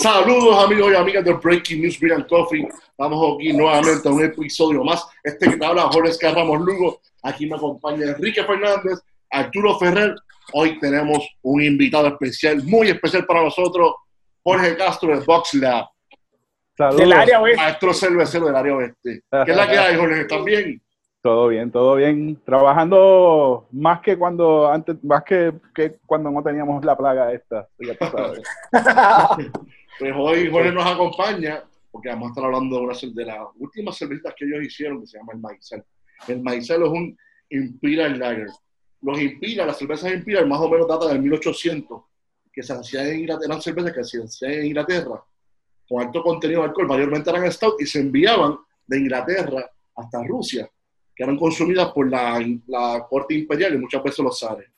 Saludos amigos y amigas de Breaking News and Coffee. Vamos aquí nuevamente a un episodio más. Este que te habla Jorge Ramos Lugo. Aquí me acompaña Enrique Fernández, Arturo Ferrer. Hoy tenemos un invitado especial, muy especial para nosotros, Jorge Castro de Box Lab. Saludos. Del área oeste. Maestro cervecero del área oeste. ¿Qué es la que hay, Jorge? ¿Están bien? Todo bien, todo bien. Trabajando más que cuando antes, más que, que cuando no teníamos la plaga esta, ya tú sabes. pues hoy Jorge nos acompaña porque vamos a estar hablando de una de las últimas cervecitas que ellos hicieron que se llama el Maicel. El Maicel es un Imperial Lager. Los Imperial, las cervezas Imperial más o menos datan del 1800, que se hacían en Inglaterra, eran cervezas que se hacían en Inglaterra con alto contenido de alcohol, mayormente eran stout y se enviaban de Inglaterra hasta Rusia que eran consumidas por la, la corte imperial y muchas veces los zares.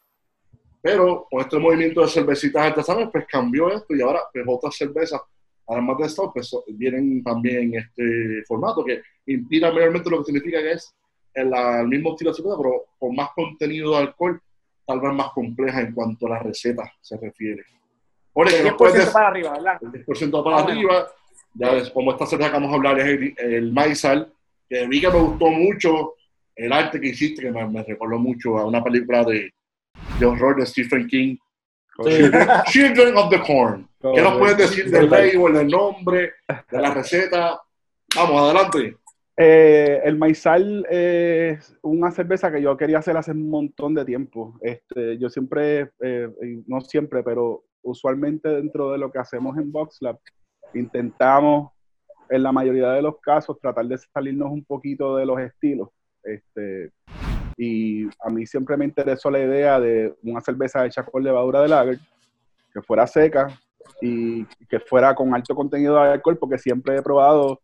Pero con este movimiento de cervecitas artesanales, pues cambió esto y ahora pues, otras cervezas, además de esto, pues vienen también en este formato que inspira mayormente lo que significa que es el, el mismo estilo de cerveza, pero con más contenido de alcohol, tal vez más compleja en cuanto a la receta se refiere. Por el 10% para arriba, ¿verdad? El 10% para ah, arriba. Ya ves, como esta cerveza que vamos a hablar es el, el Maizal, que mí que me gustó mucho el arte que hiciste, que me, recordó mucho a una película de, de horror de Stephen King, Children, of the Corn. ¿Qué nos puedes decir del label, del nombre, de la receta? Vamos, adelante. Eh, el maizal es una cerveza que yo quería hacer hace un montón de tiempo. Este, yo siempre, eh, no siempre, pero usualmente dentro de lo que hacemos en VoxLab, intentamos en la mayoría de los casos tratar de salirnos un poquito de los estilos. Este, y a mí siempre me interesó la idea de una cerveza hecha con levadura de lager, que fuera seca y que fuera con alto contenido de alcohol, porque siempre he probado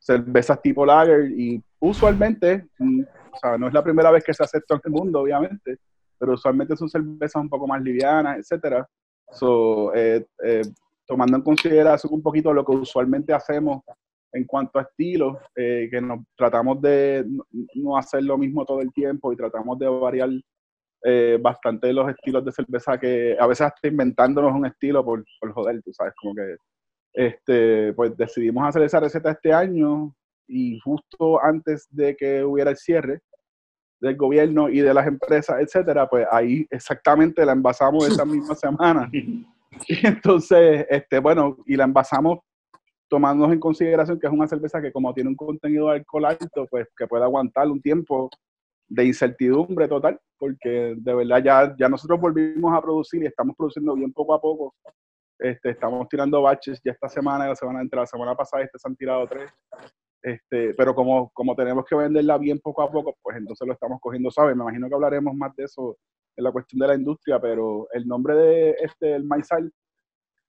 cervezas tipo lager y usualmente, mm, o sea, no es la primera vez que se hace esto en el mundo, obviamente, pero usualmente son cervezas un poco más livianas, etcétera. So, eh, eh, tomando en consideración un poquito lo que usualmente hacemos en cuanto a estilos, eh, que nos tratamos de no hacer lo mismo todo el tiempo y tratamos de variar eh, bastante los estilos de cerveza que a veces hasta inventándonos un estilo por, por joder, tú sabes, como que este, pues decidimos hacer esa receta este año y justo antes de que hubiera el cierre del gobierno y de las empresas, etcétera, pues ahí exactamente la envasamos esa misma semana. Y entonces, este, bueno, y la envasamos tomando en consideración que es una cerveza que como tiene un contenido de alcohol alto, pues que puede aguantar un tiempo de incertidumbre total, porque de verdad ya, ya nosotros volvimos a producir y estamos produciendo bien poco a poco. Este, estamos tirando baches ya esta semana, la semana entre la semana pasada este se han tirado tres. Este, pero como, como tenemos que venderla bien poco a poco, pues entonces lo estamos cogiendo suave. Me imagino que hablaremos más de eso en la cuestión de la industria, pero el nombre de este, el maizal,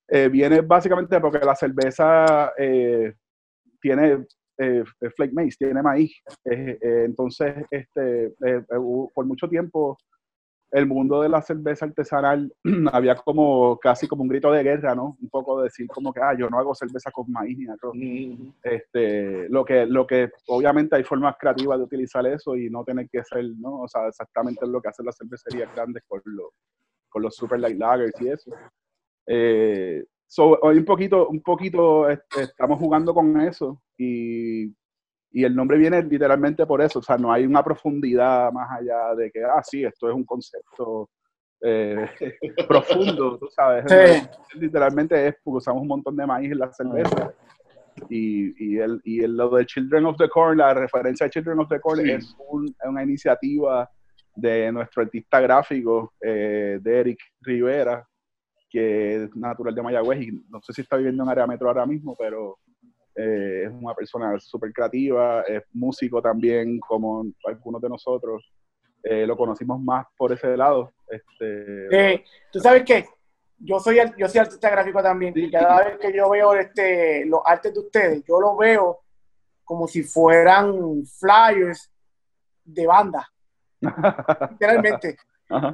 eh, viene básicamente porque la cerveza eh, tiene eh, flake maize, tiene maíz. entonces, este, por mucho tiempo, el mundo de la cerveza artesanal había como casi como un grito de guerra, ¿no? Un poco de decir como que, ah, yo no hago cerveza con maíz ni arroz. este, lo, que, lo que obviamente hay formas creativas de utilizar eso y no tener que ser, ¿no? O sea, exactamente lo que hacen las cervecerías grandes con, los con los super light lagers y eso. Eh, hoy un poquito, un poquito este, estamos jugando con eso y, y, el nombre viene literalmente por eso, o sea, no hay una profundidad más allá de que, ah, sí, esto es un concepto eh, profundo, tú sabes. Literalmente es porque usamos un montón de maíz en la cerveza. Y, y, el, y el, lo de Children of the Corn, la referencia a Children of the Corn es una iniciativa de nuestro artista gráfico, eh, de Eric Rivera, que es natural de Mayagüez y no sé si está viviendo en área metro ahora mismo, pero eh, es una persona súper creativa, es músico también, como algunos de nosotros. Eh, lo conocimos más por ese lado. Este, eh, Tú sabes qué, yo soy, yo soy artista gráfico también y cada vez que yo veo este, los artes de ustedes, yo los veo como si fueran flyers de banda. Literalmente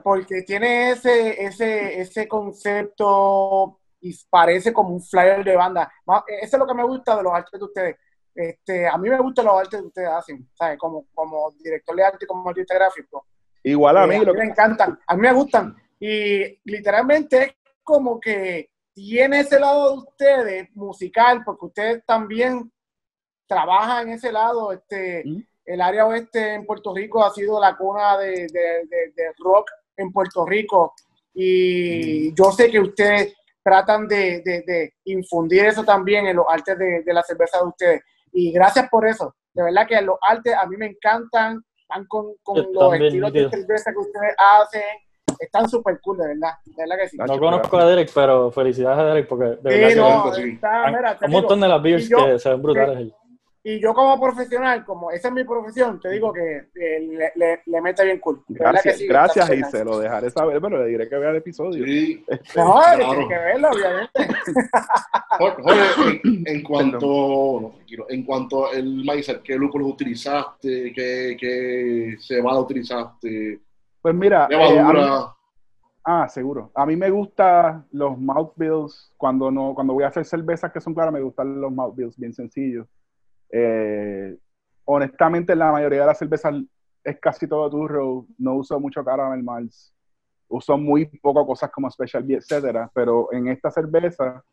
porque tiene ese, ese, ese concepto y parece como un flyer de banda. Eso es lo que me gusta de los artes de ustedes. Este, a mí me gustan los artes que ustedes hacen, ¿sabes? Como, como director de arte, como artista gráfico. Igual a mí. Eh, a mí me encantan, a mí me gustan. Y literalmente es como que tiene ese lado de ustedes musical, porque ustedes también trabajan en ese lado. Este, ¿Mm? El área oeste en Puerto Rico ha sido la cuna de, de- de- de rock en Puerto Rico. Y yo sé que ustedes tratan de, de- de infundir eso también en los artes de, de la cerveza de ustedes. Y gracias por eso. De verdad que los artes a mí me encantan. Van con, con los estilos de cerveza que ustedes hacen. Están súper cool, de verdad. De verdad que sí. No conozco a Derek, pero felicidades a Derek porque de Sí, verdad que no, sí. está, mira, un digo, montón de las beers yo- que se ven brutales. ahí. Y yo como profesional, como esa es mi profesión, te digo que eh, le, le, le mete bien cool. Gracias, sí, gracias y se lo dejaré saber, pero le diré que vea el episodio. Sí, nice. No, Claro. tiene que verlo, obviamente. Jorge, en, en cuanto, no, en cuanto el maíz, ¿qué lúpulos utilizaste? ¿Qué, qué cebada utilizaste? Pues mira, ¿Qué eh, a mí- levadura? ah, seguro. A mí me gustan los mouthbills. Cuando no, cuando voy a hacer cervezas que son claras, me gustan los mouthbills bien sencillos. Eh, honestamente, la mayoría de las cervezas es casi todo turro. No uso mucho caramel malts. Uso muy poco cosas como special etcétera. Pero en esta cerveza,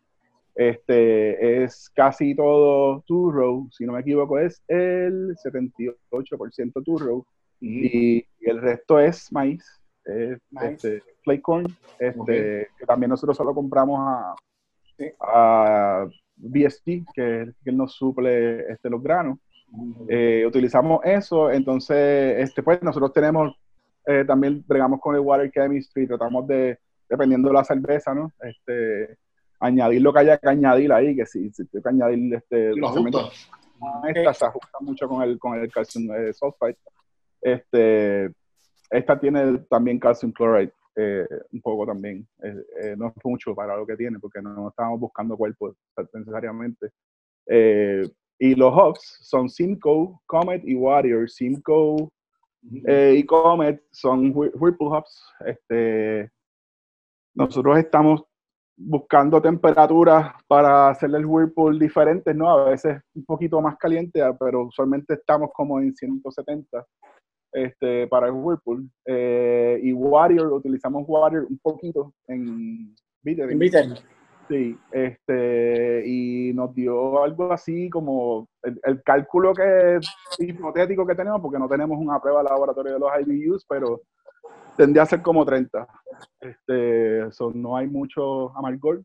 este, es casi todo turro. Si no me equivoco, es el 78% turro y, y el resto es maíz, es, este, flake corn, este, que también nosotros solo compramos a, Sí. a BST, que, es el que nos suple este, los granos. Eh, utilizamos eso, entonces, este, pues nosotros tenemos, eh, también bregamos con el water chemistry, tratamos de, dependiendo de la cerveza, ¿no? Este, añadir lo que haya que añadir ahí, que si, si hay que añadir este, Y lo cemento- ajusta. esta se ajusta mucho con el, con el calcium eh, sulfide. Este, esta tiene también calcium chloride, eh, un poco también. Eh, eh, no es mucho para lo que tiene, porque no, no estábamos buscando cuerpos necesariamente. Eh, y los hops son Simcoe, Comet y Warrior. Simcoe eh, y Comet son Whir- Whirlpool hops. Este, nosotros estamos buscando temperaturas para hacerle el Whirlpool diferentes, ¿no? A veces un poquito más caliente, ah, pero usualmente estamos como en 170 este, para el Whirlpool. Eh, y Warrior, utilizamos Warrior un poquito en bittering. Inviten. Sí, este, y nos dio algo así como el, el cálculo que hipotético que tenemos, porque no tenemos una prueba de laboratorio de los IBUs, pero tendría a ser como 30. Este, so, no hay mucho amargor.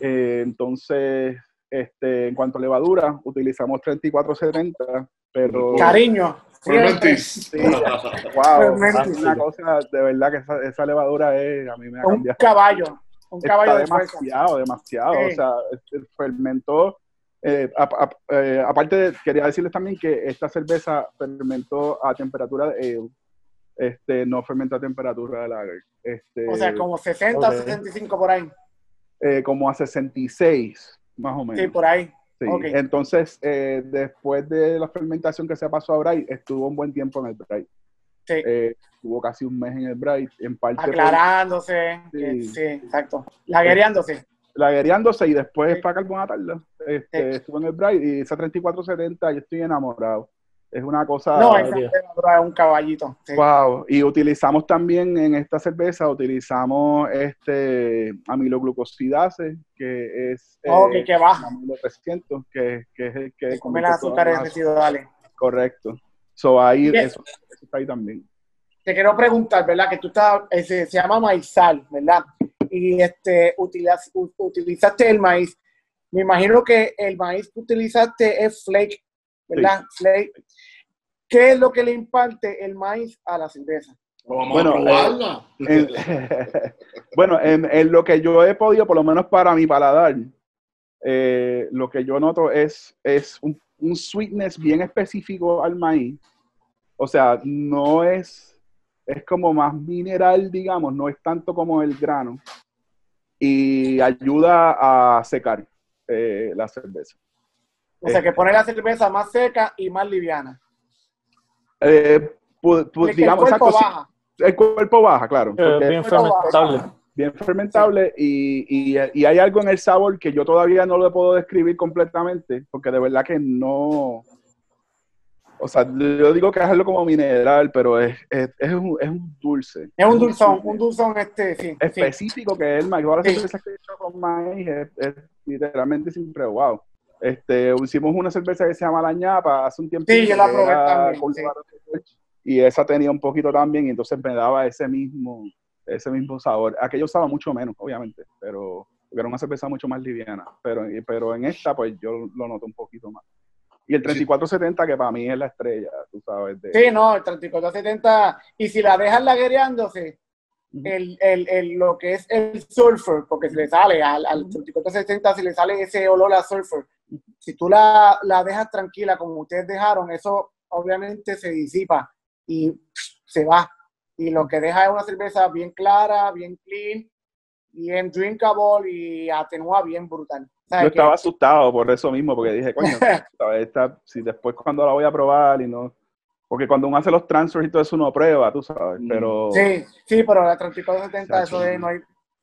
Eh, entonces, este, en cuanto a levadura, utilizamos 3470, pero Cariño. Fermentis. Sí, wow, Fermentis. una cosa de verdad que esa, esa levadura es, a mí me ha Un cambiado caballo. Un caballo está de fuerza. demasiado, demasiado. Sí. O sea, este, fermentó. eh, a- a- eh, aparte, de- quería decirles también que esta cerveza fermentó a temperatura de ale, este, no fermentó a temperatura de lager. Este, O sea, como 60, Ok. 65 por ahí. eh, como a 66, más o menos. Sí, por ahí. Sí. Entonces, eh, después de la fermentación que se pasó a Bright, estuvo un buen tiempo en el Bright. Sí. Eh, estuvo casi un mes en el Bright, en parte por- Aclarándose. Sí. que- Sí, exacto. Laguereándose. laguereándose y después Sí. para carbonatarla. Este, Sí. Estuve en el Bright y esa 3470 yo estoy enamorado. Es una cosa... No, es un caballito. Sí. Wow. Y utilizamos también en esta cerveza, utilizamos este amiloglucosidase, que es Ok, eh, que baja. amilo 300, que, que es el que Que come las azúcares residuales. Correcto. So ahí, eso, eso está ahí también. Te quiero preguntar, ¿verdad? Que tú estás, eh, se, se llama maizal, ¿verdad? Y este, utilizas- utilizaste el maíz. Me imagino que el maíz que utilizaste es flake, ¿verdad? Flake. ¿Qué es lo que le imparte el maíz a la cerveza? Vamos Bueno. En- bueno, en, en lo que yo he podido, por lo menos para mi paladar, eh, lo que yo noto es, es un, un sweetness bien específico al maíz. O sea, no es, es como más mineral, digamos, no es tanto como el grano. Y ayuda a secar eh, la cerveza. O sea, que pone la cerveza más seca y más liviana. Eh, el digamos, cuerpo exacto, sí, baja. el cuerpo baja, claro. Eh, bien baja. fermentable. bien fermentable y, y- y hay algo en el sabor que yo todavía no lo puedo describir completamente porque de verdad que no O sea, yo digo que hacerlo como mineral, pero es, es, es, un, es un dulce. Es un dulzón, un dulzón este, sí. sí. específico que es el maíz. Ahora Sí. sí. que he hecho con maíz es, es literalmente siempre wow. Este, hicimos una cerveza que se llama La ñapa hace un tiempo. Sí, yo la probé también, sí. Y esa tenía un poquito también, y entonces me daba ese mismo, ese mismo sabor. Aquello usaba mucho menos, obviamente, pero era una cerveza mucho más liviana. Pero, pero en esta, pues yo lo noto un poquito más. Y el 3470, que para mí es la estrella, tú sabes. De, Sí, no, el 3470. Y si la dejas laguereándose. El, el, el, lo que es el sulfur, porque se le sale al, al 3470, si le sale ese olor a sulfur. Si tú la, la dejas tranquila, como ustedes dejaron, eso obviamente se disipa y se va. Y lo que deja es una cerveza bien clara, bien clean, bien drinkable y atenúa bien brutal. Yo ¿Sabes estaba qué? asustado por eso mismo, porque dije, coño. Esta- si después cuando la voy a probar y no... Porque cuando uno hace los transfers y todo eso uno prueba, tú sabes, Mm. pero... Sí, sí, pero la 3470, eso es, no hay,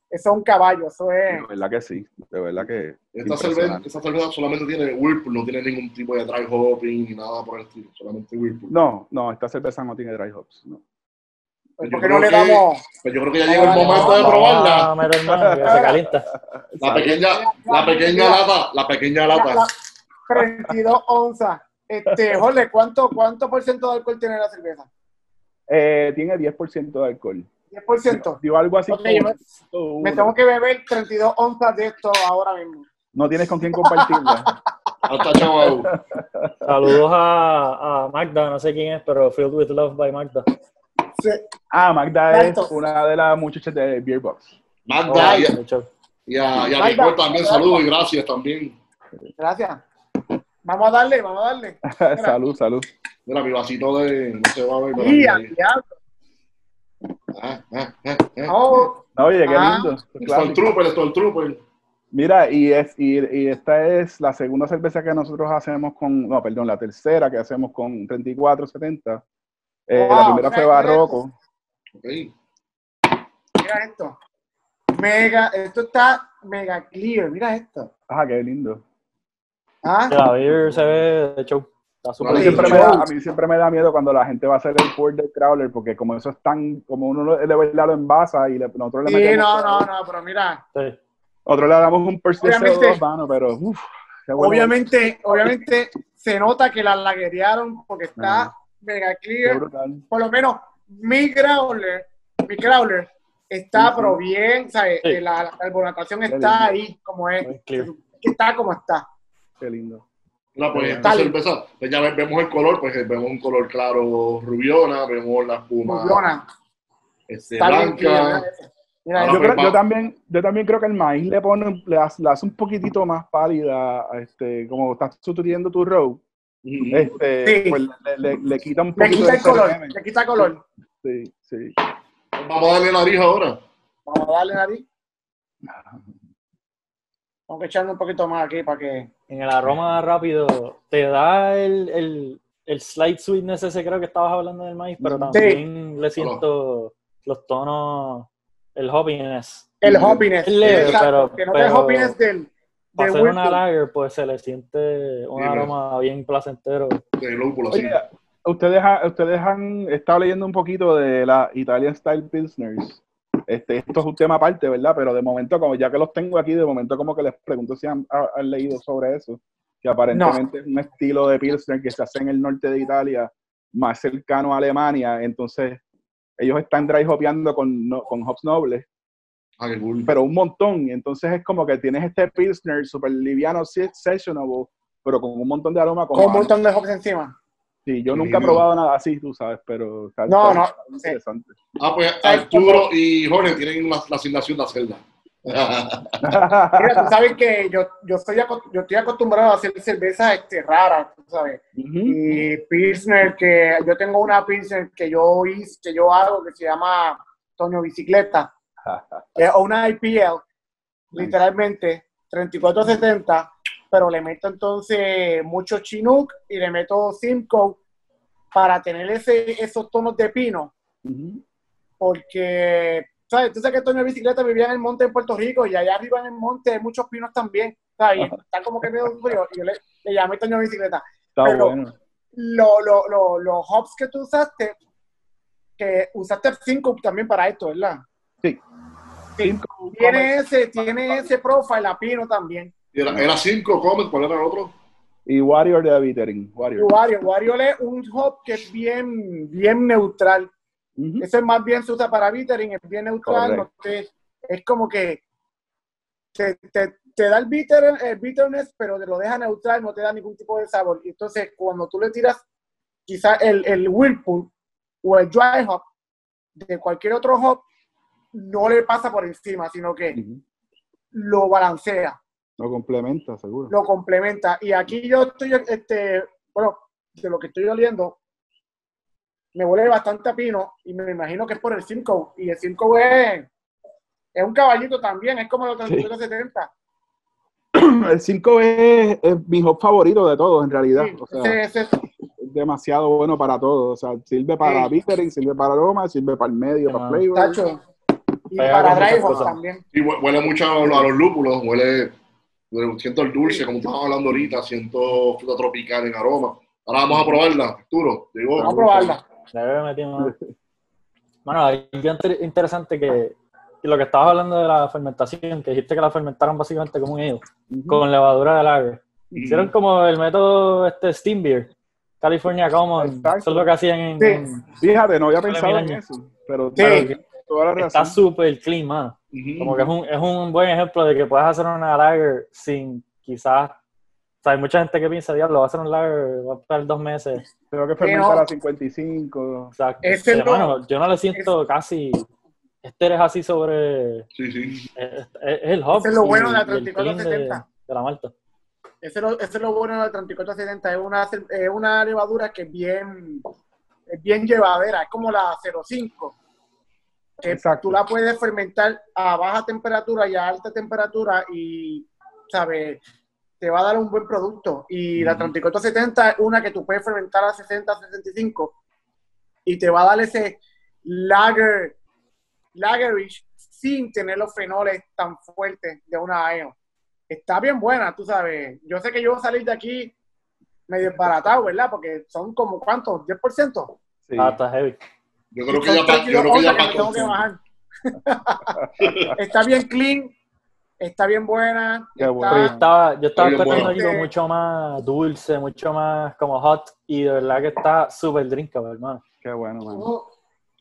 eso es un caballo, eso es. De verdad que sí, de verdad que... Esta cerveza, esta cerveza solamente tiene Whirlpool, no tiene ningún tipo de dry hopping ni nada por el estilo, solamente Whirlpool. No, no, esta cerveza no tiene dry hops. No. Pues, Yo ¿Por qué no le damos? Pues yo creo que ya llegó el momento de probarla. Que se calienta. La pequeña, la pequeña lata, la pequeña La- lata. la 32 onzas. Este, Jorge, ¿cuánto, ¿cuánto por ciento de alcohol tiene la cerveza? Eh, tiene 10% de alcohol. 10%. Dio algo así como me, 101. me tengo que beber 32 onzas de esto ahora mismo. No tienes con quién compartirla. Hasta chaval. Saludos a, a Magda, no sé quién es, pero Filled with Love by Magda. Sí. ah, Magda es una de las muchachas de Beerbox. Magda y, hecho. y a, y a Magda. Nicole también saludos y gracias también. Gracias. Vamos a darle, vamos a darle. salud, salud. Mira, mi vasito de. No se va a ver. diablo. Ah, ah, ah, ah. Oh, Oye, qué Ah. lindo. Stormtrooper, Stormtrooper. Mira, y, es, y, y esta es la segunda cerveza que nosotros hacemos con, no, perdón, la tercera que hacemos con 3470. Eh, la Wow, primera fue. Barroco. Ok. mira esto. Mega, esto está mega clear. Mira esto. Ajá, qué lindo. ¿Ah? La beer se ve de show. Está A mí, Sí, siempre me da, a mí siempre me da miedo cuando la gente va a hacer el pour del crawler, porque como eso es tan, como uno de verdad lo envasa y le- nosotros le Sí, metemos, no, no, no, pero mira. Sí. nosotros le damos un CO2, mano, pero bueno. Obviamente, obviamente se nota que la laguerearon porque está Ajá. mega clear. Por lo menos mi crawler, mi crawler está Sí, sí. pero bien, ¿sabes? Sí. La, la carbonatación está ahí como es. Está como está. Qué lindo. Mira, pues esta Dale. cerveza, pues ya ve- vemos el color, pues vemos un color claro rubiona, vemos la espuma Funciona. este, Está bien. Mira Ah. Yo, pues, creo- va. yo también, yo también creo que el maíz le pone, le hace, le hace un poquitito más pálida, este, como estás sustituyendo tu row, este, Sí. pues le, le- le quita un Le poquito quita de el color, CRM. le quita color. Sí, sí. Vamos a darle nariz ahora. Vamos a darle nariz. Vamos a echarle un poquito más aquí para que. En el aroma rápido, te da el, el, el slight sweetness ese, creo que estabas hablando del maíz, pero Sí. también le siento los tonos, el hoppiness. El hoppiness. Leve, Exacto, pero- que no te el pero- hoppiness del. Para De hacer una lager, pues se le siente un Sí, aroma bien placentero. De lúpulo, ustedes han estado leyendo un poquito de la Italian Style Pilsners. Este, esto es un tema aparte, ¿verdad? Pero de momento, como ya que los tengo aquí, de momento como que les pregunto si han, ha- han leído sobre eso. Que aparentemente es un estilo de Pilsner que se hace en el norte de Italia, más cercano a Alemania. Entonces, ellos están dry hopeando con, no- con hops nobles, Ah, pero un montón. Entonces es como que tienes este Pilsner super liviano, se- sessionable, pero con un montón de aroma. Con un como a- montón de hops encima. Sí, yo nunca he no. probado nada así, tú sabes, pero está, No, está- no, interesante. Ah, pues ¿Sabes Arturo y Jorge tienen la, la asignación de hacerla. Mira, tú sabes que yo, yo, estoy, yo estoy acostumbrado a hacer cervezas este, raras, tú sabes. Ujú. Y Pilsner, que yo tengo una Pilsner que yo hice, que yo hago, que se llama Toño Bicicleta, es una IPL, literalmente, 3470, pero le meto entonces mucho Chinook y le meto Simcoe para tener ese, esos tonos de pino, porque, ¿sabes? Tú sabes que Toño Bicicleta vivía en el monte en Puerto Rico y allá arriba en el monte hay muchos pinos también, ¿sabes? Y está como que medio frío y yo le, le llamé Toño Bicicleta. Está Pero- bueno. lo- lo- lo- los hops que tú usaste, que usaste 5 también para esto, ¿verdad? Sí. Sí. Cinco, Tiene ese, tiene ese profile a pino también. Era, era cinco Comet, ¿cuál era el otro? Y Warrior de Bittering. Y Warrior. Wario, Wario es un hop que es bien, bien neutral. Ujú. Ese más bien se usa para bittering, es bien neutral. No te- es como que te, te- te da el, bitter, el bitterness, pero te lo deja neutral, no te da ningún tipo de sabor. Y entonces, cuando tú le tiras quizás el, el Whirlpool o el Dry Hop de cualquier otro hop, no le pasa por encima, sino que Ujú. lo balancea. Lo complementa, seguro. lo complementa. Y aquí yo estoy, este, bueno, de lo que estoy oliendo, me huele bastante a pino y me imagino que es por el 5. Y el 5 es, es un caballito también, es como los 3870. El 5 es, es mi hop favorito de todos, en realidad. Sí, O sea, ese- ese- es demasiado bueno para todo. O sea, sirve para Sí. bittering, sirve para aroma, sirve para el medio, Sí, para flavor. tacho. Y Pega para cosas. también. Y hue- huele mucho a los, a los lúpulos, huele- siento el dulce, como estábamos hablando ahorita, siento fruta tropical en aroma. Ahora vamos a probarla, Arturo. Vamos a probarla. Algo inter- interesante que, que lo que estabas hablando de la fermentación, que dijiste que la fermentaron básicamente como un ale, Ujú. con levadura de lager. Hicieron como el método este Steam Beer, California Common, Exacto. eso es lo que hacían en... Sí. en- Fíjate, no había pensado en años. eso. Pero Sí. tiene toda la está súper clean. Como que es un, es un buen ejemplo de que puedes hacer una lager sin quizás... O sea, hay mucha gente que piensa, diablo, va a hacer un lager, va a estar dos meses. Tengo que fermentar no. a 55. Exacto. Ese Pero, no- mano, yo no le siento casi... Este es así sobre... Sí, sí. Es, es el hop. Ese es lo bueno de la y- y el clean 3470. De, de la malta. Ese es lo, ese es lo bueno de la 3470. Es una, es una levadura que es bien, es bien llevadera. Es como la 05. Que Exacto. tú la puedes fermentar a baja temperatura y a alta temperatura y, ¿sabes? Te va a dar un buen producto. Y la Ujú. 3470 es una que tú puedes fermentar a 60, 65 y te va a dar ese lager, lagerish sin tener los fenoles tan fuertes de una ale está bien buena, tú sabes. Yo sé que yo voy a salir de aquí medio desbaratado, ¿verdad? Porque son como, ¿cuántos? ¿10%? Sí. Ah, está heavy. Yo creo que ya pa- yo creo que ya que tengo que bajar. está bien clean, está bien buena. Qué está- bueno. Yo estaba, yo estaba esperando bueno. algo mucho más dulce, mucho más como hot. Y de verdad que está súper drinkable, hermano. Qué bueno, man.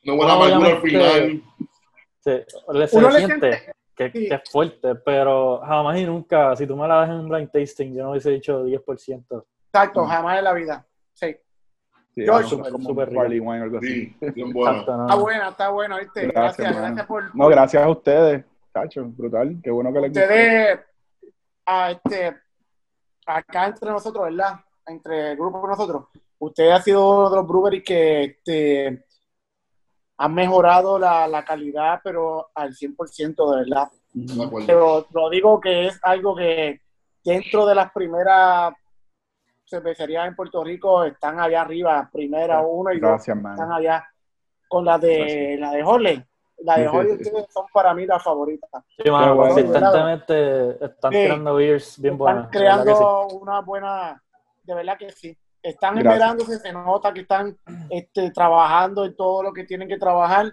No buena amargura al final. Sí, le, se uno le le siente siente- que, sí. que es fuerte, pero jamás y nunca, si tú me la das en un blind tasting, yo no hubiese dicho 10%. Exacto, Mm. jamás en la vida. Sí. Un barley wine o algo así. Sí, bien buena. Exacto, no, Está buena, está buena, ¿viste? Gracias, Gracias, por, No, gracias a ustedes, chacho, brutal. Qué bueno que les gustó. ustedes, a este, acá entre nosotros, ¿verdad? Entre el grupo de nosotros, usted ha sido uno de los breweries que este, han mejorado la, la calidad, pero al 100% de verdad. De. Pero lo digo que es algo que dentro de las primeras cervecerías en Puerto Rico están allá arriba, primera uno y dos están allá con la de Gracias. la de Holly. La de Sí, son para mí las favoritas. Sí, mano, bueno. consistentemente están Sí. tirando beers bien buenas. están creando una buena, de verdad que sí. Están esperándose, se nota que están este, trabajando en todo lo que tienen que trabajar.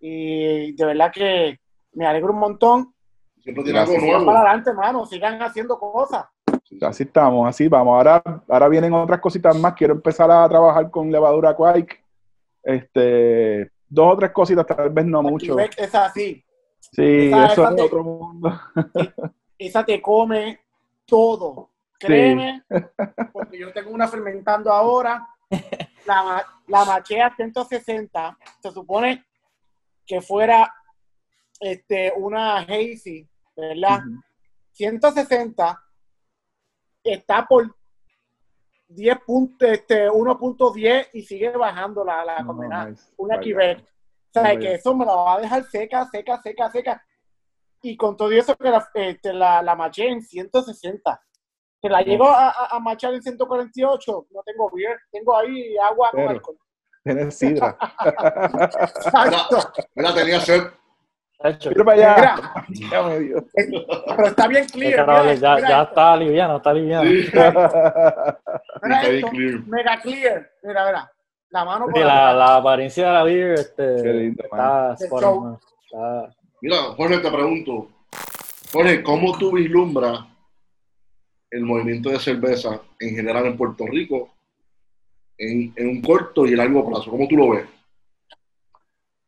Y de verdad que me alegro un montón. Siempre tiene algo. Sigan para nuevo. adelante, hermano, sigan haciendo cosas. Así estamos, así vamos. Ahora, ahora vienen otras cositas más. Quiero empezar a trabajar con levadura Quake. Este, dos o tres cositas, tal vez no mucho. Es así. Sí, esa- eso esa es te- otro mundo. Esa te come todo. Créeme, porque yo tengo una fermentando ahora. La, la machea 160. Se supone que fuera este, una hazy, ¿verdad? Ujú. 160 está por 10 puntos, este, 1.10 y sigue bajando la, la No, condenada. nice. Una. Quebec. O sea, Vaya. que eso me la va a dejar seca, seca, seca, seca. Y con todo eso que la, este, la, la maché en 160. Que la llego a, a, a machar en 148, no tengo beer, tengo ahí agua con Pero. alcohol. Tienes sidra. Exacto. Mira, tenía sed. Mira para allá. Mira. Eh, Pero está bien clear. mira, ya, mira ya esto, está liviano, está liviano. Sí, mira está esto, clear. Mega clear. Mira, mira. La mano por Sí, la, apariencia de la beer este, Qué lindo, está Mira, Jorge, te pregunto. Jorge, ¿cómo tú vislumbras el movimiento de cerveza en general en Puerto Rico en, en un corto y largo plazo? ¿Cómo tú lo ves?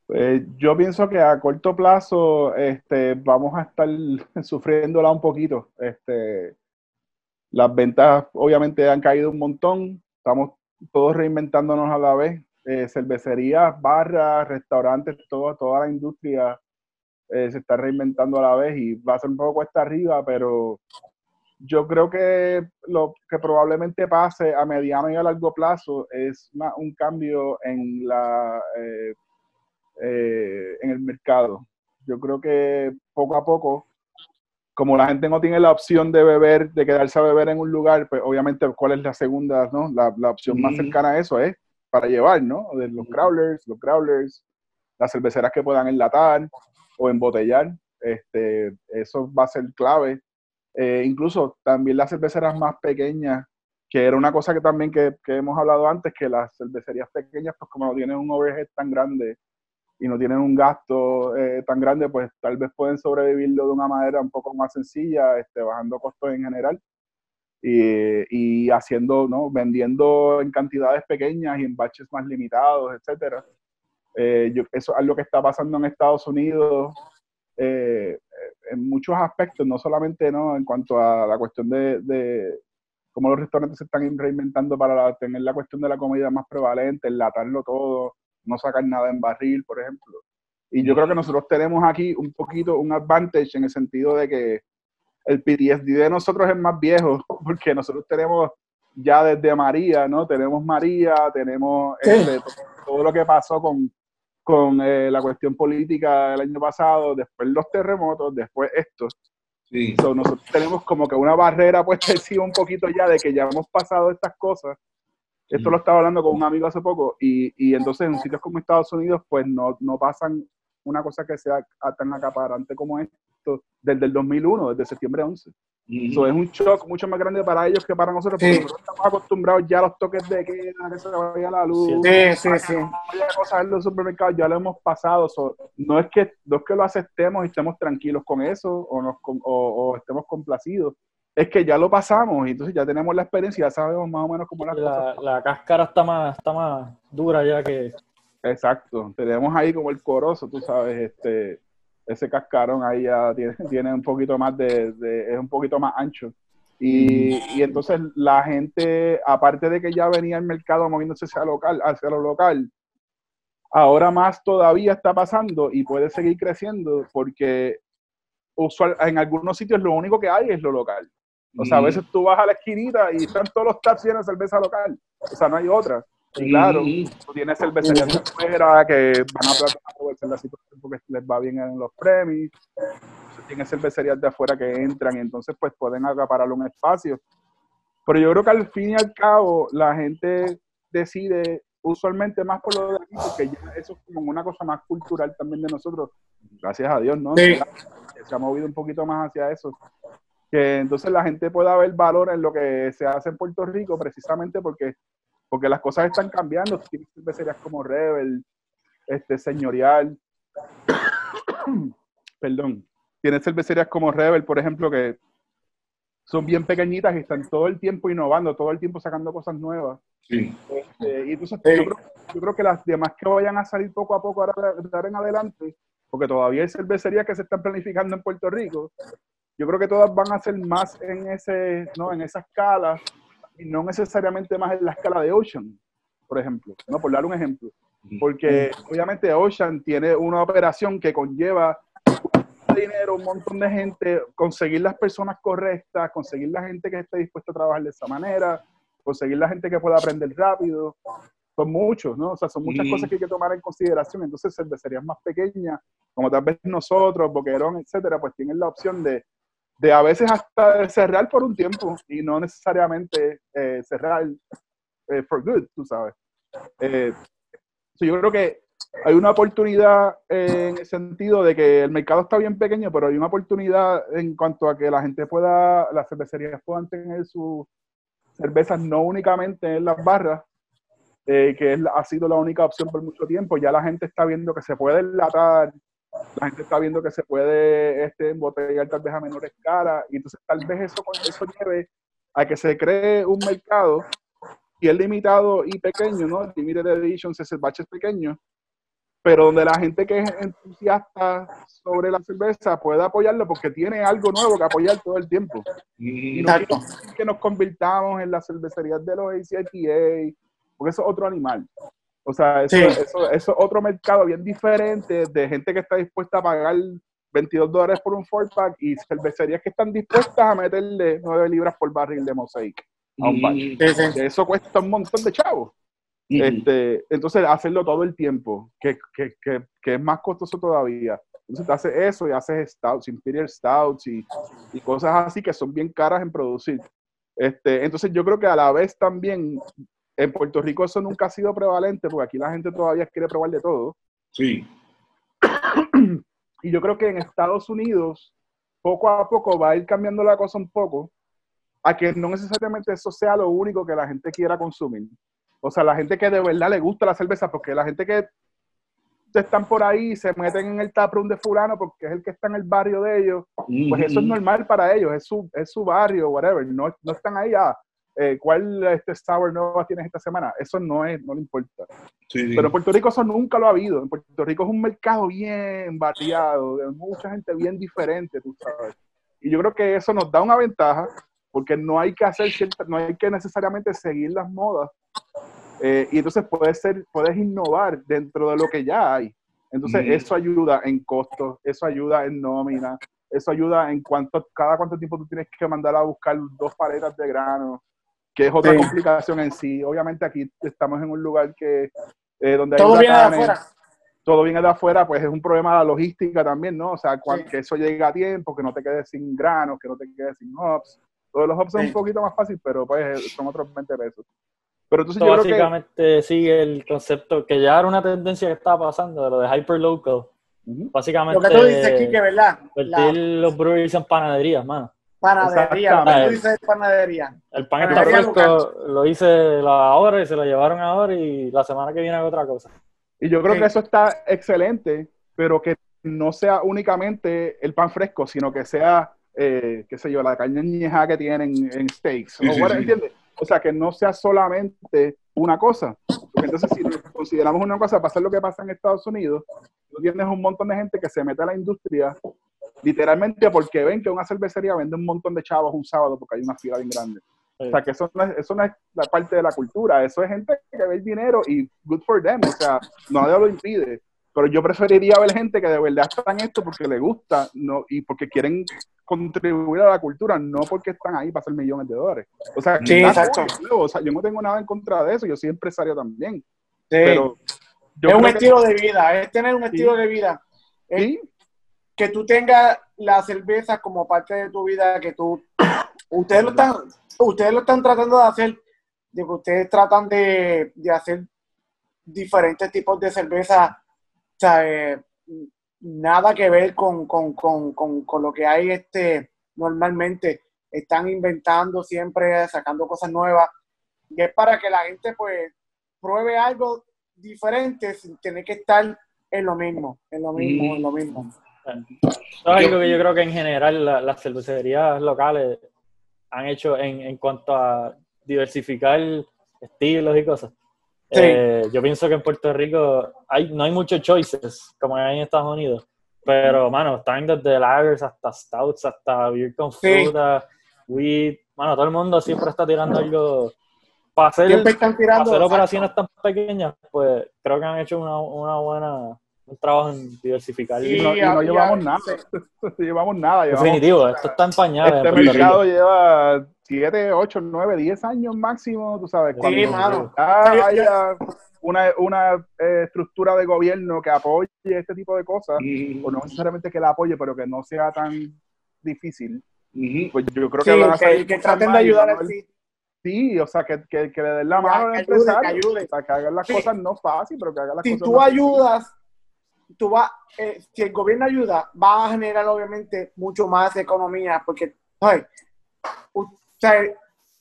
Pues yo pienso que a corto plazo este, vamos a estar sufriéndola un poquito. Este, las ventas obviamente han caído un montón. Estamos todos reinventándonos a la vez. Eh, cervecerías, barras, restaurantes, todo, toda la industria eh, se está reinventando a la vez y va a ser un poco cuesta arriba, pero yo creo que lo que probablemente pase a mediano y a largo plazo es una- un cambio en la eh, eh, en el mercado. Yo creo que poco a poco, como la gente no tiene la opción de beber, de quedarse a beber en un lugar, pues obviamente, ¿cuál es la segunda, no? La, la opción más Ujú. cercana a eso es para llevar, ¿no? De los crawlers, los growlers, las cerveceras que puedan enlatar o embotellar. Este, eso va a ser clave. Eh, incluso también las cerveceras más pequeñas, que era una cosa que también que, que hemos hablado antes, que las cervecerías pequeñas, pues como no tienen un overhead tan grande y no tienen un gasto eh, tan grande, pues tal vez pueden sobrevivirlo de una manera un poco más sencilla, este, bajando costos en general y, y haciendo, ¿no? Vendiendo en cantidades pequeñas y en batches más limitados, etcétera. Eh, yo- eso es algo que está pasando en Estados Unidos eh, en muchos aspectos, no solamente ¿no? en cuanto a la cuestión de, de cómo los restaurantes se están reinventando para tener la cuestión de la comida más prevalente, enlatarlo todo, no sacar nada en barril, por ejemplo. Y yo creo que nosotros tenemos aquí un poquito un advantage en el sentido de que el PTSD de nosotros es más viejo, porque nosotros tenemos ya desde María, ¿no? Tenemos María, tenemos este, todo lo que pasó con, con eh, la cuestión política del año pasado, después los terremotos, después esto. Sí. So, nosotros tenemos como que una barrera puesta encima un poquito ya de que ya hemos pasado estas cosas. Esto Mm. lo estaba hablando con un amigo hace poco y, y entonces en sitios como Estados Unidos pues no, no pasan una cosa que sea tan acaparante como esto desde el 2001, desde septiembre 11. Ujú. So, es un shock mucho más grande para ellos que para nosotros, porque Sí. nosotros estamos acostumbrados ya a los toques de queda, que se vaya la luz, Sí, sí, sí. cosas en los supermercados, ya lo hemos pasado. So, no, es que, no es que lo aceptemos y estemos tranquilos con eso o, nos, con- o, o estemos complacidos, es que ya lo pasamos y entonces ya tenemos la experiencia, ya sabemos más o menos cómo las cosas. La, la cáscara está más, está más dura ya que. Exacto, tenemos ahí como el corozo, tú sabes, este ese cascarón ahí ya tiene, tiene un poquito más de, de- es un poquito más ancho. Y, y entonces la gente, aparte de que ya venía el mercado moviéndose hacia, local, hacia lo local, ahora más todavía está pasando y puede seguir creciendo porque usual, en algunos sitios lo único que hay es lo local. O sea, a veces tú vas a la esquinita y están todos los taps llenos de cerveza local. O sea, no hay otra. Y claro, tú tienes cervecerías de afuera que van a tratar de aprovechar la situación porque les va bien en los premios. Tienes cervecerías de afuera que entran y entonces pues pueden acaparar un espacio. Pero yo creo que al fin y al cabo la gente decide usualmente más por lo de aquí porque ya eso es como una cosa más cultural también de nosotros. Gracias a Dios, ¿no? Sí. Se ha movido un poquito más hacia eso. Que entonces la gente pueda ver valor en lo que se hace en Puerto Rico precisamente porque porque las cosas están cambiando. Tienes cervecerías como Rebel, este, Señorial, perdón, tienes cervecerías como Rebel, por ejemplo, que son bien pequeñitas y están todo el tiempo innovando, todo el tiempo sacando cosas nuevas. Sí. Este, y entonces Sí. yo, creo, yo creo que las demás que vayan a salir poco a poco ahora de ahora en adelante, porque todavía hay cervecerías que se están planificando en Puerto Rico, yo creo que todas van a ser más en ese, ¿no? en esa escala y no necesariamente más en la escala de Ocean, por ejemplo, ¿no? por dar un ejemplo. Porque obviamente Ocean tiene una operación que conlleva dinero, un montón de gente, conseguir las personas correctas, conseguir la gente que esté dispuesta a trabajar de esa manera, conseguir la gente que pueda aprender rápido. Son muchos, ¿no? O sea, son muchas Mm. cosas que hay que tomar en consideración. Entonces, cervecerías más pequeñas, como tal vez nosotros, Boquerón, etcétera, pues tienen la opción de, de a veces hasta cerrar por un tiempo y no necesariamente eh, cerrar eh, for good, tú sabes. Eh, so yo creo que hay una oportunidad en el sentido de que el mercado está bien pequeño, pero hay una oportunidad en cuanto a que la gente pueda, las cervecerías puedan tener sus cervezas no únicamente en las barras, eh, que es, ha sido la única opción por mucho tiempo. Ya la gente está viendo que se puede enlatar, la gente está viendo que se puede este, embotellar tal vez a menor escala, y entonces tal vez eso, eso lleve a que se cree un mercado y es limitado y pequeño, ¿no? Limited Editions es el baches pequeño, pero donde la gente que es entusiasta sobre la cerveza puede apoyarlo porque tiene algo nuevo que apoyar todo el tiempo. Y no que nos convirtamos en las cervecerías de los ACIPA, porque eso es otro animal. O sea, eso, eso, es otro mercado bien diferente de gente que está dispuesta a pagar 22 dólares por un four pack y cervecerías que están dispuestas a meterle 9 libras por barril de mosaic a un Eso cuesta un montón de chavos. Este, entonces, hacerlo todo el tiempo, que, que, que, es más costoso todavía. Entonces, te haces eso y haces stouts, imperial stouts y, y, cosas así que son bien caras en producir. Este, entonces, yo creo que a la vez también en Puerto Rico eso nunca ha sido prevalente, porque aquí la gente todavía quiere probar de todo. Sí. Y yo creo que en Estados Unidos, poco a poco va a ir cambiando la cosa un poco, a que no necesariamente eso sea lo único que la gente quiera consumir. O sea, la gente que de verdad le gusta la cerveza, porque la gente que están por ahí y se meten en el taproom de fulano porque es el que está en el barrio de ellos, pues eso es normal para ellos, es su, es su barrio, whatever. No, no están ahí. Ah, eh, ¿cuál este sour nueva tienes esta semana? Eso no es, no le importa. Pero en Puerto Rico eso nunca lo ha habido. En Puerto Rico es un mercado bien variado, de mucha gente bien diferente, tú sabes. Y yo creo que eso nos da una ventaja, porque no hay que hacer cierta, no hay que necesariamente seguir las modas. Eh, y entonces puedes ser, puedes innovar dentro de lo que ya hay. Entonces eso ayuda en costos, eso ayuda en nómina, eso ayuda en cuánto, cada cuánto tiempo tú tienes que mandar a buscar dos paletas de grano que es otra complicación en sí. Obviamente aquí estamos en un lugar que eh, donde todo viene de afuera. Todo viene de afuera, pues es un problema de la logística también, ¿no? O sea, que eso llegue a tiempo, que no te quedes sin granos, que no te quedes sin hops. Todos los hops son un poquito más fácil, pero pues son otros 20 pesos. Pero entonces yo básicamente creo que... sigue el concepto que ya era una tendencia que estaba pasando, de lo de hyperlocal. Básicamente. Lo que tú dices, Kike, ¿verdad? los breweries en panaderías, mano. Panadería, lo que tú dices panadería. El pan está fresco, lo hice la hora y se lo llevaron ahora y la semana que viene otra cosa. Y yo creo que eso está excelente, pero que no sea únicamente el pan fresco, sino que sea, eh, qué sé yo, la carne ñeja que tienen en steaks. O, sea, que no sea solamente una cosa. entonces, si consideramos una cosa, pasar lo que pasa en Estados Unidos, tú tienes un montón de gente que se mete a la industria literalmente porque ven que una cervecería vende un montón de chavos un sábado porque hay una fila bien grande. O sea, que eso no, es, eso no es la parte de la cultura, eso es gente que ve el dinero y good for them, o sea, nadie lo impide. Pero yo preferiría ver gente que de verdad está en esto porque le gusta no, y porque quieren contribuir a la cultura, no porque están ahí para hacer millones de dólares. O sea, sí, exacto. o sea, yo no tengo nada en contra de eso, yo soy empresario también. Sí. Pero es un estilo de vida, es tener un estilo de vida. ¿Sí? Que tú tengas la cerveza como parte de tu vida, que tú, ustedes lo están, ustedes lo están tratando de hacer, de que ustedes tratan de, hacer diferentes tipos de cerveza, eh, nada que ver con, lo que hay este normalmente, están inventando siempre, sacando cosas nuevas, y es para que la gente pues pruebe algo diferente sin tener que estar en lo mismo, en lo mismo, en lo mismo. Eso es algo que yo creo que en general las cervecerías locales han hecho en, cuanto a diversificar estilos y cosas. Eh, yo pienso que en Puerto Rico hay, no hay muchos choices como hay en Estados Unidos, pero, mano, están desde lagers hasta stouts, hasta beer con fruta, weed. Mano, todo el mundo siempre está tirando algo. Para hacer, están tirando, para hacer operaciones tan pequeñas, pues creo que han hecho una, una buena un trabajo en diversificar. y, no, llevamos nada. no llevamos nada. Definitivo, esto está empañado. Este mercado lleva 7, 8, 9, 10 años máximo, tú sabes. Cuando sí, mano. haya una, una eh, estructura de gobierno que apoye este tipo de cosas, o no necesariamente que la apoye, pero que no sea tan difícil, pues yo creo que, que, que traten de ayudar a Sí, o sea, que, que, que le den la Ya, mano al empresario. que ayude. O sea, que hagan las Sí. cosas no fácil, pero que hagan las si cosas tú más ayudas, tú vas, eh, si el gobierno ayuda, va a generar obviamente mucho más economía, porque, ay, u- o sea,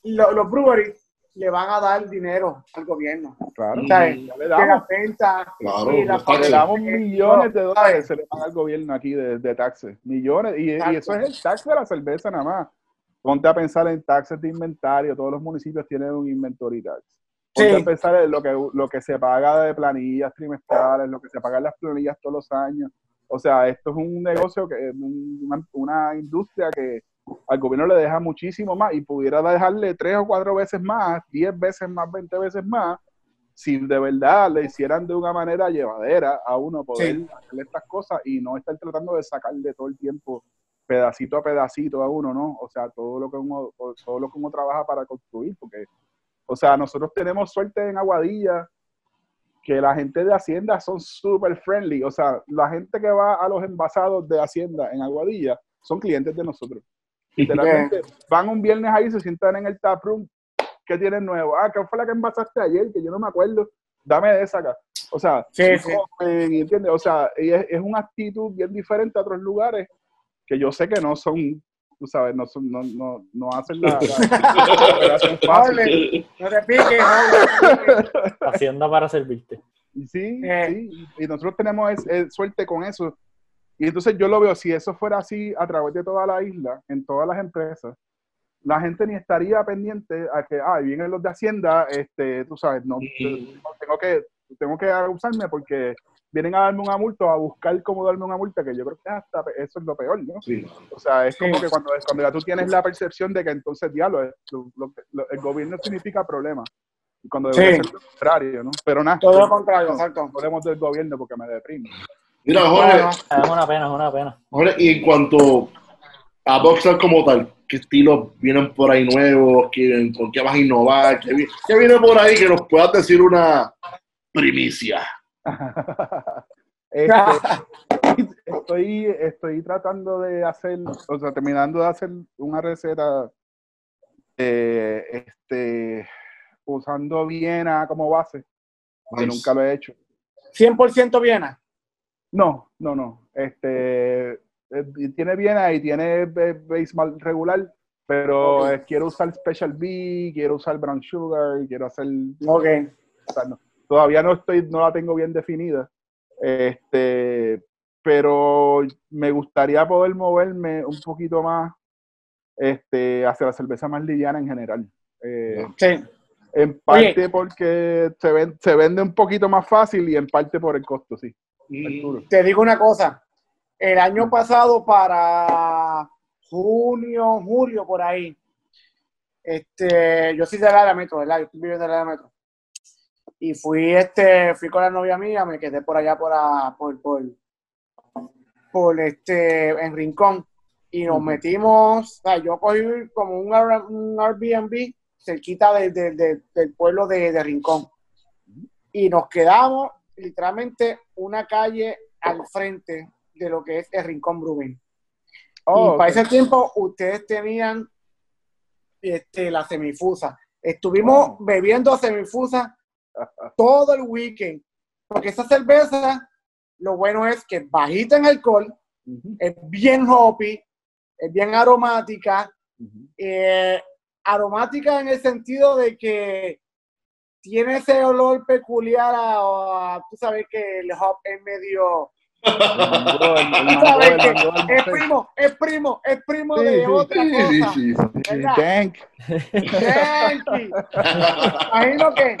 lo- los breweries le van a dar dinero al gobierno. Claro, O sea, ya le damos. la venta Claro, y la. Le damos millones de dólares, se le dan al gobierno aquí de, de taxes. Millones. Y, y eso es el tax de la cerveza nada más. Ponte a pensar en taxes de inventario. Todos los municipios tienen un inventory tax. Ponte Sí. pensar en lo que, lo que se paga de planillas trimestrales, lo que se paga en las planillas todos los años. O sea, esto es un negocio, que un- una, una industria que al gobierno le deja muchísimo más y pudiera dejarle tres o cuatro veces más, diez veces más, veinte veces más, si de verdad le hicieran de una manera llevadera a uno poder Sí. hacerle estas cosas y no estar tratando de sacarle todo el tiempo pedacito a pedacito a uno, ¿no? O sea, todo lo que uno, todo lo que uno trabaja para construir, porque, o sea, nosotros tenemos suerte en Aguadilla que la gente de Hacienda son súper friendly, o sea, la gente que va a los envasados de Hacienda en Aguadilla son clientes de nosotros. Literalmente van un viernes ahí, se sientan en el taproom, ¿qué tienes nuevo? Ah, ¿qué fue la que envasaste ayer? Que yo no me acuerdo. Dame de esa acá. O sea, Sí, sí. comen, ¿entiendes? O sea, es, es una actitud bien diferente a otros lugares que yo sé que no son, tú sabes, no, son, no, no, no hacen la, la- la operación fácil. No te piques. Hacienda para servirte. Y Sí, Eh. sí, y nosotros tenemos es- es suerte con eso. Y entonces yo lo veo, si eso fuera así a través de toda la isla, en todas las empresas, la gente ni estaría pendiente a que, ah, vienen los de Hacienda, este, tú sabes, no, Mm. tengo que tengo que usarme porque vienen a darme una multa o a buscar cómo darme una multa, que yo creo que hasta eso es lo peor, ¿no? Sí. O sea, es Sí. como que cuando, cuando ya tú tienes la percepción de que entonces, diablo, es- lo- lo- lo- el gobierno significa problema. Y cuando debería Sí. ser lo contrario, ¿no? Pero nada. Todo lo contrario, exacto. no hablemos del gobierno porque me deprime. Mira, Jorge, Es una pena, es una pena. Jorge, y en cuanto a Boxer como tal, ¿qué estilos vienen por ahí nuevos? ¿Qué- ¿Con qué vas a innovar? ¿Qué, qué viene por ahí que nos puedas decir una primicia? Este, estoy, estoy tratando de hacer, o sea, terminando de hacer una receta eh, este, usando Viena como base, que Nice. nunca lo he hecho. 100% Viena. No, no, no. Este, eh, tiene Viena y tiene base mal regular, pero quiero usar Special B, quiero usar Brown Sugar, quiero hacer Ok. o sea, no- todavía no estoy, no la tengo bien definida. Este, pero me gustaría poder moverme un poquito más este, hacia la cerveza más liviana en general. Eh, Sí. en parte porque se, ven- se vende un poquito más fácil y en parte por el costo, sí. Arturo. Te digo una cosa. El año pasado, para junio, julio, por ahí, este, yo soy del área metro, ¿verdad? Yo estoy viviendo en área metro. Y fui, este, fui con la novia mía, me quedé por allá por, a- por, por, por este, en Rincón. Y nos metimos, o sea, yo cogí como un, un Airbnb cerquita de- de- de- del pueblo de, de Rincón. Y nos quedamos literalmente una calle al frente de lo que es el Rincón Brewing. Oh, y para ok. ese tiempo ustedes tenían este, la semifusa. Estuvimos Oh. bebiendo semifusa todo el weekend. Porque esa cerveza, lo bueno es que bajita en alcohol, Ujú, es bien hoppy, es bien aromática. ujú. eh, aromática en el sentido de que tiene ese olor peculiar a, a- tú sabes que el hop es medio es primo es primo es primo Sí, de sí. otra Sí, cosa. Yankee. imagino que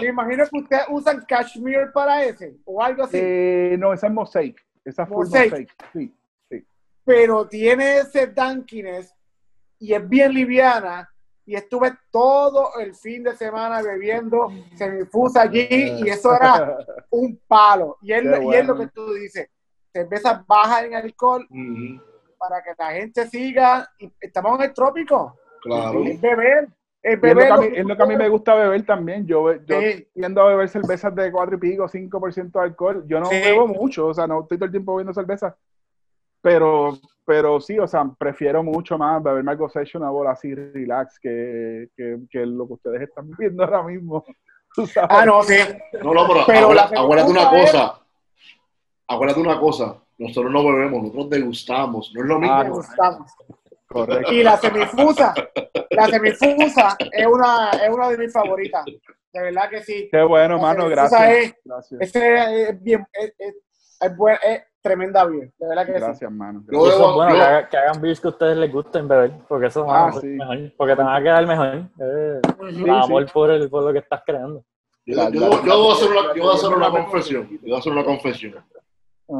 me imagino que ustedes usan cashmere para ese o algo así Eh, no, esa es Mosaic. Esa es Mosaic. Mosaic. Sí. pero tiene ese dankiness y es bien liviana. Y estuve todo el fin de semana bebiendo semifusa allí y eso era un palo. Y es, lo- y es lo bueno. que tú dices, cervezas bajas en alcohol Ujú, para que la gente siga. Y estamos en el trópico, Claro. es beber, es lo que mí, es lo que a mí me gusta beber también. Yo, yo Sí. tiendo a beber cervezas de 4 y pico, 5% de alcohol. Yo no Sí. bebo mucho, o sea, no estoy todo el tiempo bebiendo cerveza. pero, pero sí, o sea, prefiero mucho más beberme algo sessionable así relax que, que, que lo que ustedes están viendo ahora mismo. Ah, no, sí. No, no, pero, Pero acuérdate, una cosa. Acuérdate una cosa. Nosotros no bebemos, nosotros degustamos. No es lo mismo. Ah, Me gustamos. Correcto. Y la semifusa, la semifusa es una, es una de mis favoritas. De verdad que sí. Qué bueno, La mano, gracias. es- Gracias, Ese es bien, es, es, es, buen- es tremenda bien. De verdad que sí. gracias, mano. Yo Y eso es bueno, yo- que, haga- que hagan beers que a ustedes les gusten beber, porque eso Ah, mano, sí. es mejor, porque te van a quedar mejor. Eh. Sí, el amor por, el, por lo que estás creando. Yo, yo debo hacer una, yo voy a hacer una confesión. Yo voy a hacer una confesión.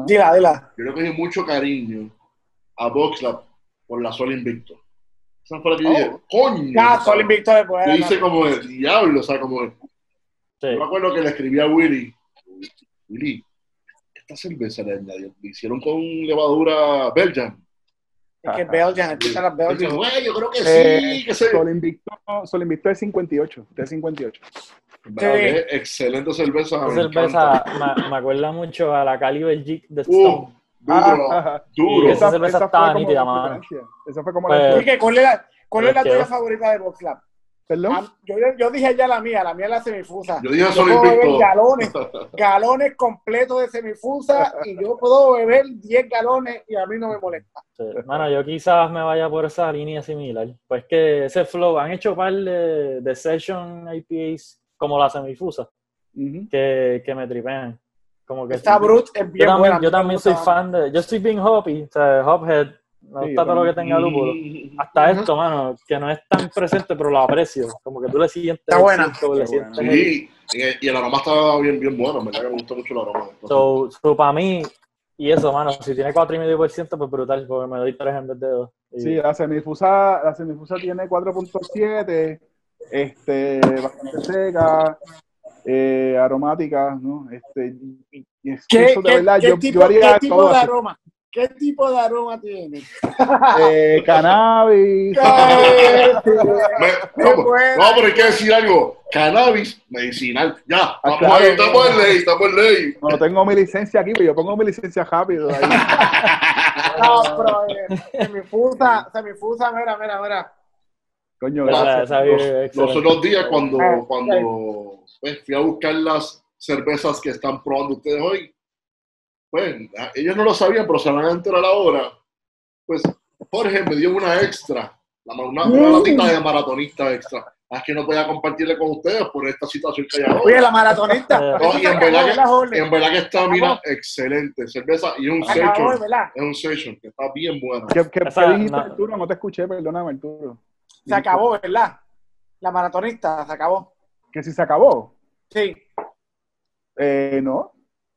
Dila, dila. Yo le cogí mucho cariño a Boxlab por la Sol Invicto. Esa fue la que yo dije, coño. Ya, Sol Invicto de Yo hice como el diablo, o sea, como. Sí. Yo me acuerdo que le escribí a Willy, Willy, esta cerveza le, añadió- le hicieron con levadura Belgian. Es que Belgian, las Él dijo, Belgian. güey, yo creo que sí, Eh, que sé. Sol Invicto, Sol Invicto es 58, de 58. Verdad que es Excelente cerveza. Esa me cerveza me, me acuerda mucho a la Caliber Jig de Uh, Stone. Duro, Ah, duro. esa cerveza estaba fue como nítida, la. Esa fue como Pues- la que, ¿cuál es la, cuál es la Pero tuya favorita de Box Club? ¿Perdón? Ah, Yo, yo dije ya la mía, la mía es la semifusa. Yo dije Yo Sol puedo beber Invicto. galones, galones completos de semifusa y yo puedo beber 10 galones y a mí no me molesta. Sí. Mano, yo quizás me vaya por esa línea similar. Pues que ese flow, han hecho par de, de session IPAs como la semifusa, que, que me tripean. Como que Esta Brut es yo bien también, buena. yo también soy gusta. fan de. Yo soy bien hoppy, o sea, hophead. Me Sí, gusta yo todo lo que tenga lúpulo. Hasta esto, mano, que no es tan presente, pero lo aprecio. Como que tú le sientes. Está buena. Está Sí, y, el aroma estaba bien, bien bueno. Me, me gustó mucho el aroma. So, so para mí, y eso, mano, si tiene 4,5%, pues brutal, porque me doy 3 en vez de 2. Y- Sí, la semifusa, la semifusa tiene 4.7, este, bastante seca, eh, aromática, ¿no? Este, y, y es que ¿Qué, eso de qué- verdad, qué yo, tipo, yo haría qué tipo todo de así. aroma? ¿Qué tipo de aroma tiene? Eh, cannabis, Me- no, pero hay que decir algo. Cannabis medicinal. Ya, estamos claro. ahí, estamos en ley, estamos en ley. no tengo mi licencia aquí, pero yo pongo mi licencia rápido. ahí. No, pero eh, semifusa, semifusa, mira, mira, mira. Coño, gracias. esa Los, los otros días cuando, Ah, cuando pues, fui a buscar las cervezas que están probando ustedes hoy, pues a- ellos no lo sabían, pero se van a enterar ahora. Pues Jorge me dio una extra, la- una, una Mm. latita de maratonista extra. Es que no podía compartirle con ustedes por esta situación que hay ahora. Oye, la maratonista. No, y en verdad que- ¿verdad, Jorge? En verdad que está, mira, Vamos. excelente. Cerveza y un session. ¿verdad? Es un session que está bien bueno. ¿Qué, qué- Esa- qué dijiste, no. Arturo? No te escuché, perdóname, Arturo. Se acabó, ¿verdad? La maratonista, se acabó. ¿Que si se acabó? Sí. Eh, no.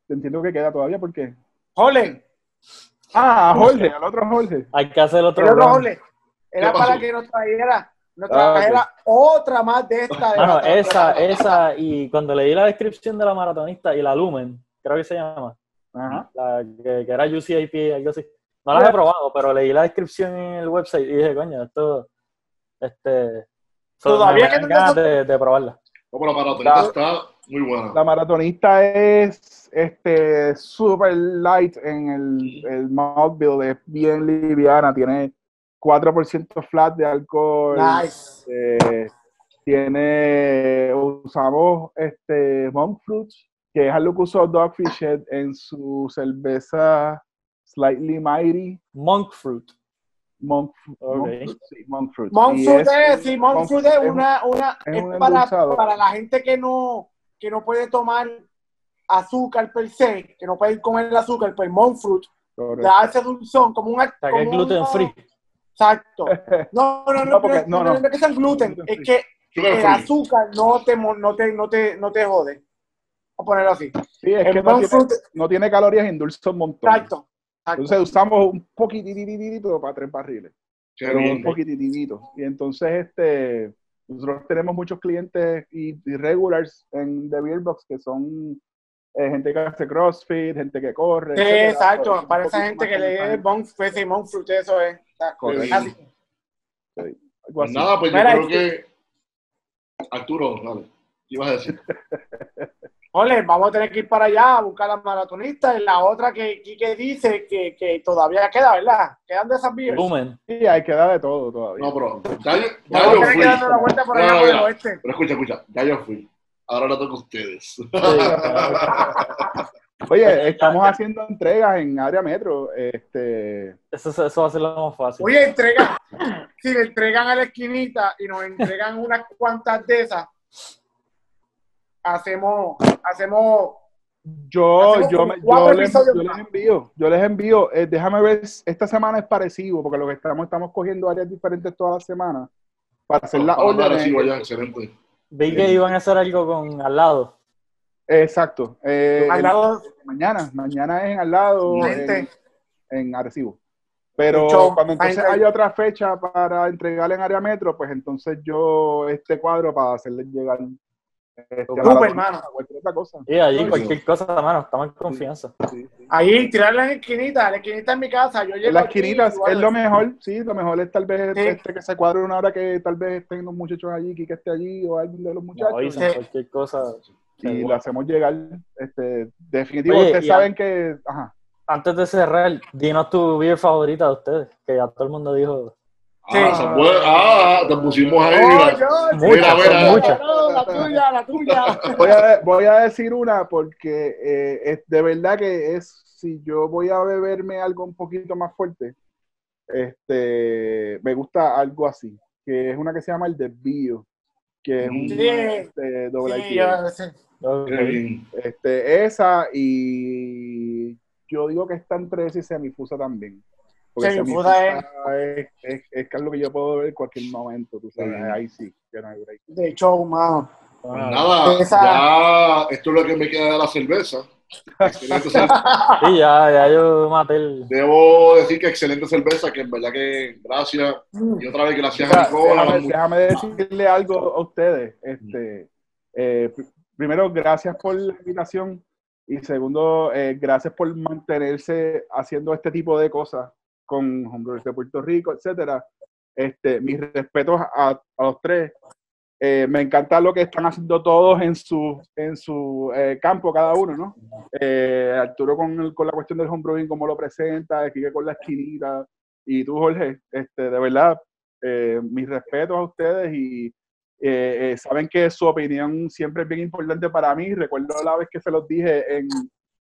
Entiendo que queda todavía, ¿por qué? Jorge, Ah, Jorge, al otro Jorge. Hay que hacer otro no, round. Jorge. Era para que nos trajera, nos Ah, trajera otra más de esta. de Mano, la- esa, esa, y cuando leí la descripción de la maratonista y la Lumen, creo que se llama, Ajá. la que, que era UCIP, algo así. No las he probado, pero leí la descripción en el website y dije, coño, esto, este, so- Todavía que dan no ganas te- de, de probarla. Como la maratonista La- está muy buena. La maratonista es este super light en el, el mouthfeel, es bien liviana, tiene 4% flat de alcohol. Nice. eh, tiene, usamos este monk fruit, que es algo que usó Dogfish Head en su cerveza Slightly Mighty. Monk Fruit. Monk, Fru- Ok. monk fruit, sí, monk fruit. Monk Y fruit es- sí, monk fruit es una, una, es es un para, para la gente que no, que no puede tomar azúcar per se, que no puede comer el azúcar, pues monk fruit correcto. da ese dulzón, como un... O sea, que es gluten free. Exacto. No, no, no, No, no, porque- no, no, no, no. es que sean gluten, Gluten es que Sugar el free. azúcar no te, no te, no te, no te jode. Vamos a ponerlo así. Sí, es El que no tiene, fruit, no tiene calorías endulza un montón. exacto. Exacto. Entonces usamos un poquititito para tres barriles, Qué pero un poquititito. Y entonces este, nosotros tenemos muchos clientes y, y regulars en The Beer Box que son eh, gente que hace CrossFit, gente que corre. Sí, etcétera. exacto. Para esa gente que le dé fruit, sí, monk fruit, eso es. Correcto. así. Algo Pues nada, pues yo creo que. Arturo, dale. ¿Qué ibas a decir? Ole, vamos a tener que ir para allá a buscar a las maratonistas. Y la otra que Quique dice que, que todavía queda, ¿verdad? Quedan de esas vías. Lumen. Sí, hay que dar de todo todavía. No, pero ya, yo- ya fui. la vuelta por No, allá no, por el ya. oeste. Pero escucha, escucha, ya yo fui. Ahora lo toca a ustedes. Oye, estamos haciendo entregas en área metro. Este, Eso, eso va a ser lo más fácil. Oye, entregan, si le entregan a la esquinita y nos entregan unas cuantas de esas, hacemos, hacemos, yo, Hacemos yo, yo, les, yo envío, yo les envío. eh, déjame ver, esta semana es parecido, porque lo que estamos, estamos cogiendo áreas diferentes todas las semanas para hacer órdenes. recibo ya, excelente. Vi que iban a hacer algo con al lado. Exacto. eh, al el- lado, mañana, mañana es en al lado, en, gente, en Arecibo. Pero show, cuando entonces ahí- hay otra fecha para entregarle en área metro, pues entonces yo este cuadro para hacerle llegar este, hermano. cualquier otra cosa. Y allí cualquier cosa, mano, estamos en confianza. Sí, sí. ahí, tirarla en la esquinita, la esquinita en mi casa, yo llego las esquinitas es lo mejor, sí, lo mejor es tal vez Sí. este, que se cuadre una hora que tal vez estén los muchachos allí, que esté allí o alguien de los muchachos. Sí. cualquier cosa. y lo hacemos llegar. Este, definitivo, Oye, ustedes a- saben que. Ajá. Antes de cerrar, dinos tu beer favorita de ustedes, que ya todo el mundo dijo. Sí. Ah, se puede- ah, te pusimos ahí. Oh, mira. mira, mira. Muchas. no, la tuya, la tuya. Voy a, voy a decir una porque eh, es de verdad que es. Si yo voy a beberme algo un poquito más fuerte, este, me gusta algo así, que es una que se llama el desvío, que es un Sí. este, doble Sí. Este, esa y yo digo que está entre esa y semifusa también. Porque es, es, es algo que yo puedo beber en cualquier momento, tú sabes, Sí. ahí sí, que no hay break. De show, mano. Pues Ah, nada, Esa- ya esto es lo que me queda de la cerveza. Excelente cerveza. Sí, ya, ya yo maté el. Debo decir que excelente cerveza, que en verdad que gracias. Y otra vez gracias a Mira, Nicola. déjame, déjame decirle algo a ustedes. Este, eh, pr- primero, gracias por la invitación. Y segundo, eh, gracias por mantenerse haciendo este tipo de cosas con Homebrewers de Puerto Rico, etcétera. Este, mis respetos a, a los tres. Eh, me encanta lo que están haciendo todos en su, en su eh, campo, cada uno, ¿no? Eh, Arturo con, el- con la cuestión del homebrewing, cómo lo presenta, Kike con la esquinita, y tú, Jorge, este, de verdad, eh, mis respetos a ustedes y eh, eh, saben que su opinión siempre es bien importante para mí. Recuerdo la vez que se los dije en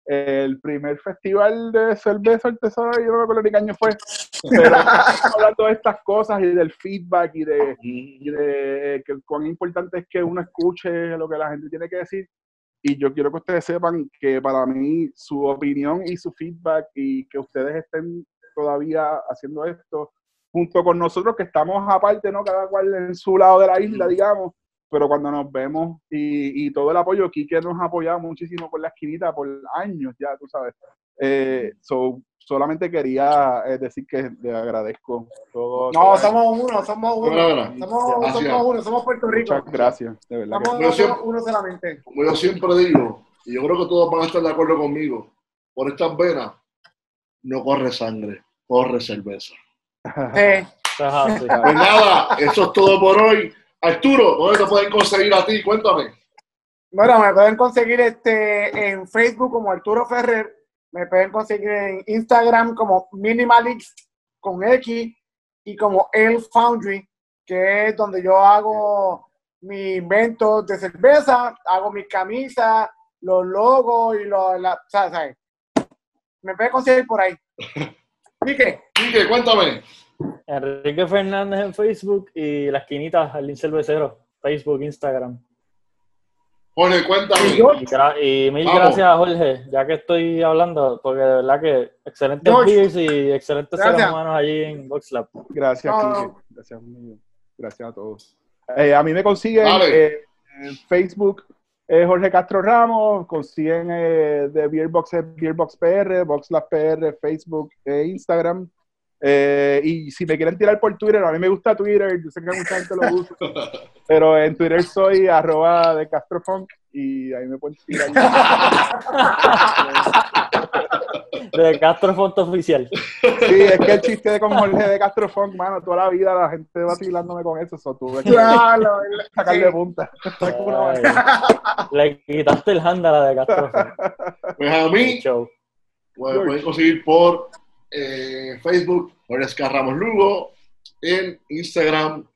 el primer festival de cerveza artesana, yo no me acuerdo ni qué año fue, pero hablando de estas cosas y del feedback y de, y de que cuán importante es que uno escuche lo que la gente tiene que decir. Y yo quiero que ustedes sepan que para mí su opinión y su feedback y que ustedes estén todavía haciendo esto junto con nosotros que estamos aparte, ¿no? Cada cual en su lado de la isla, digamos, pero cuando nos vemos y, y todo el apoyo, Kike nos ha apoyado muchísimo por la esquinita por años ya, tú sabes. Eh, so, solamente quería eh, decir que le agradezco todo. No, todo- somos uno, somos uno. Somos, somos uno, somos Puerto Rico. Muchas gracias, de verdad. que- Somos Yo siempre- uno solamente. Como yo siempre digo, y yo creo que todos van a estar de acuerdo conmigo, por estas venas no corre sangre, corre cerveza. Así. Pues nada, eso es todo por hoy. Arturo, ¿dónde te pueden conseguir a ti? Cuéntame. Bueno, me pueden conseguir este en Facebook como Arturo Ferrer, me pueden conseguir en Instagram como Minimalist con X y como El Foundry, que es donde yo hago mis inventos de cerveza, hago mis camisas, los logos y los, la, ¿sabes? Me pueden conseguir por ahí. Quique, Quique, cuéntame. Enrique Fernández en Facebook y la esquinita, Jardín Cervecero, Facebook, Instagram. Jorge, cuéntame. y Y, gra- y mil Vamos. gracias Jorge, ya que estoy hablando, porque de verdad que excelentes beers y excelentes Gracias. seres humanos allí en VoxLab. Gracias, no. Gracias. Gracias a todos. Eh, a mí me consiguen eh, en Facebook eh, Jorge Castro Ramos, consiguen eh, de Beerbox, Beerbox PR, Boxlab PR, Facebook e Instagram. Eh, y si me quieren tirar por Twitter, a mí me gusta Twitter, yo sé que mucha gente lo usa, pero en Twitter soy arroba de Castrofunk y ahí me pueden tirar. de Castro Font oficial. Sí, es que el chiste de con Jorge de Castro Font, mano, toda la vida la gente vacilándome con eso, eso tuve que Claro, sacarle sí. punta. Ay, le quitaste el hand a la de Castro Font. Pues a mí, Show. pues, pueden conseguir por eh, Facebook, por Escar Ramos Lugo, en Instagram,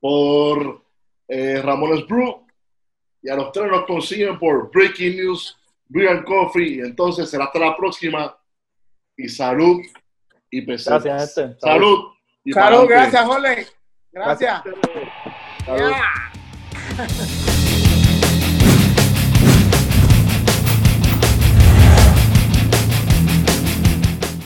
por eh, Ramones Brew, y a los tres nos consiguen por Breaking News, and Coffee, y entonces será hasta la próxima, y salud y pesetas. Gracias, gente. Salud. y Salud, pa'lante. gracias, Jorge. Gracias. Salud. Yeah.